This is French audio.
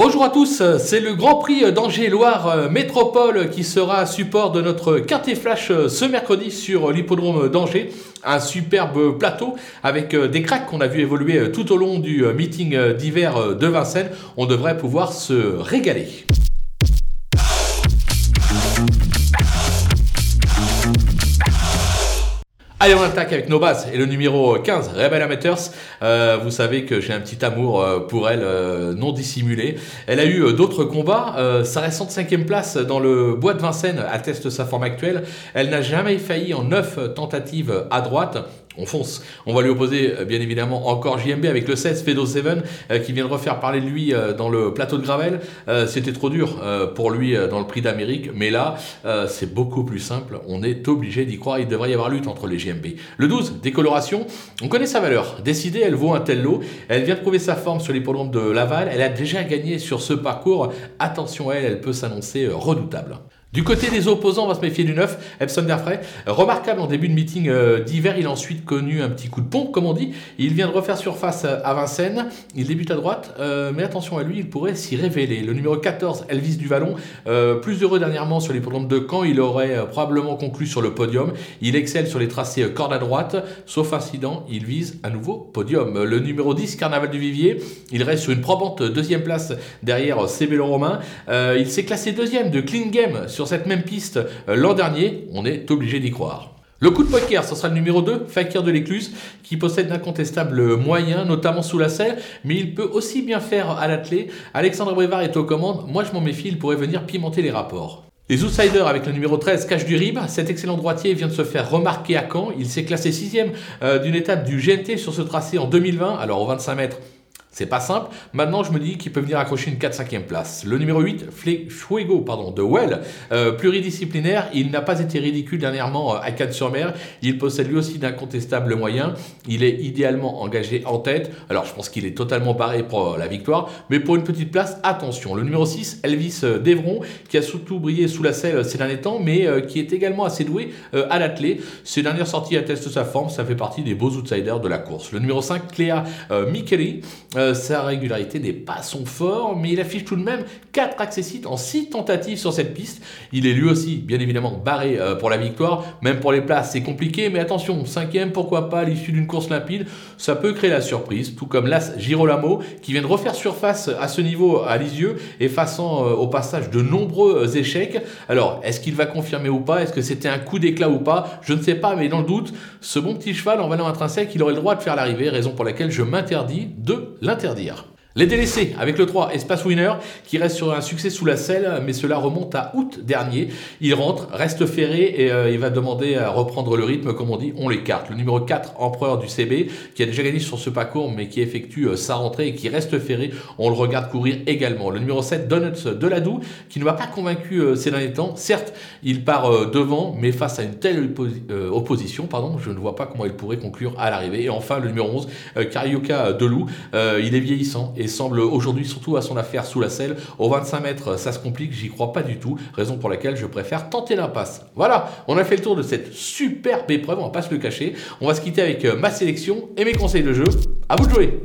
Bonjour à tous, c'est le Grand Prix d'Angers-Loire Métropole qui sera support de notre Quintet Flash ce mercredi sur l'hippodrome d'Angers. Un superbe plateau avec des cracks qu'on a vu évoluer tout au long du meeting d'hiver de Vincennes. On devrait pouvoir se régaler. Allez, on attaque avec nos bases. Et le numéro 15, Rebel Amateurs. Euh, vous savez que j'ai un petit amour euh, pour elle euh, non dissimulé. Elle a eu d'autres combats. sa récente cinquième place dans le bois de Vincennes atteste sa forme actuelle. Elle n'a jamais failli en neuf tentatives à droite on fonce. On va lui opposer euh, bien évidemment encore JMB avec le 16 Fedo 7 euh, qui vient de refaire parler de lui euh, dans le plateau de Gravel. C'était trop dur pour lui dans le prix d'Amérique, mais là c'est beaucoup plus simple. On est obligé d'y croire. Il devrait y avoir lutte entre les JMB. Le 12, décoloration. On connaît sa valeur. Décidée, elle vaut un tel lot. Elle vient de prouver sa forme sur l'hippodrome de Laval. Elle a déjà gagné sur ce parcours. Attention à elle, elle peut s'annoncer redoutable. Du côté des opposants, on va se méfier du 9, Epson Derfray. Remarquable en début de meeting euh, d'hiver, il a ensuite connu un petit coup de pompe, comme on dit. Il vient de refaire surface euh, à Vincennes. Il débute à droite, euh, mais attention à lui, il pourrait s'y révéler. Le numéro 14, Elvis Duvalon, plus heureux dernièrement sur les programmes de Caen, il aurait probablement conclu sur le podium. Il excelle sur les tracés corde à droite, sauf incident, il vise un nouveau podium. Le numéro 10, Carnaval du Vivier, il reste sur une probante deuxième place derrière Cébélo Romain. il s'est classé deuxième de Clean Game cette même piste euh, l'an dernier, on est obligé d'y croire. Le coup de poker, ce sera le numéro 2, Fakir de l'Écluse, qui possède d'incontestables moyens, notamment sous la selle, mais il peut aussi bien faire à l'athlé. Alexandre Brevard est aux commandes, moi je m'en méfie, il pourrait venir pimenter les rapports. Les Outsiders avec le numéro 13, Cache du Rib. Cet excellent droitier vient de se faire remarquer à Caen. Il s'est classé 6 euh, d'une étape du GNT sur ce tracé en 2020. Alors au 25 mètres, c'est pas simple. Maintenant, je me dis qu'il peut venir accrocher une 4-5e place. Le numéro 8, Fuego pardon, de Well, euh, pluridisciplinaire. Il n'a pas été ridicule dernièrement euh, à Cannes-sur-Mer. Il possède lui aussi d'incontestables moyens. Il est idéalement engagé en tête. Alors, je pense qu'il est totalement barré pour euh, la victoire. Mais pour une petite place, attention. Le numéro 6, Elvis Devron, qui a surtout brillé sous la selle ces derniers temps, mais qui est également assez doué à l'athlé. Ses dernières sorties attestent sa forme. Ça fait partie des beaux outsiders de la course. Le numéro 5, Cléa Micheli. Euh, sa régularité n'est pas son fort, mais il affiche tout de même 4 accessites en 6 tentatives sur cette piste. Il est lui aussi, bien évidemment, barré euh, pour la victoire. Même pour les places, c'est compliqué, mais attention, cinquième, pourquoi pas, à l'issue d'une course limpide, ça peut créer la surprise, tout comme l'As Girolamo, qui vient de refaire surface à ce niveau à Lisieux, effaçant euh, au passage de nombreux échecs. Alors, est-ce qu'il va confirmer ou pas? Est-ce que c'était un coup d'éclat ou pas? Je ne sais pas, mais dans le doute, ce bon petit cheval en valeur intrinsèque, il aurait le droit de faire l'arrivée, raison pour laquelle je m'interdis de l'interdire. Les délaissés avec le 3 Espace Winner qui reste sur un succès sous la selle, mais cela remonte à août dernier. Il rentre, reste ferré et euh, il va demander à reprendre le rythme, comme on dit, on l'écarte. Le numéro 4, Empereur du CB, qui a déjà gagné sur ce parcours, mais qui effectue euh, sa rentrée et qui reste ferré, on le regarde courir également. Le numéro 7, Donuts de Ladou, qui ne m'a pas convaincu euh, ces derniers temps. Certes, il part devant, mais face à une telle opposition, pardon, je ne vois pas comment il pourrait conclure à l'arrivée. Et enfin, le numéro 11, Carioca Delou, il est vieillissant et semble aujourd'hui surtout à son affaire sous la selle. Au 25 mètres, ça se complique, j'y crois pas du tout, raison pour laquelle je préfère tenter l'impasse. Voilà, on a fait le tour de cette superbe épreuve, on va pas se le cacher. On va se quitter avec euh, ma sélection et mes conseils de jeu. À vous de jouer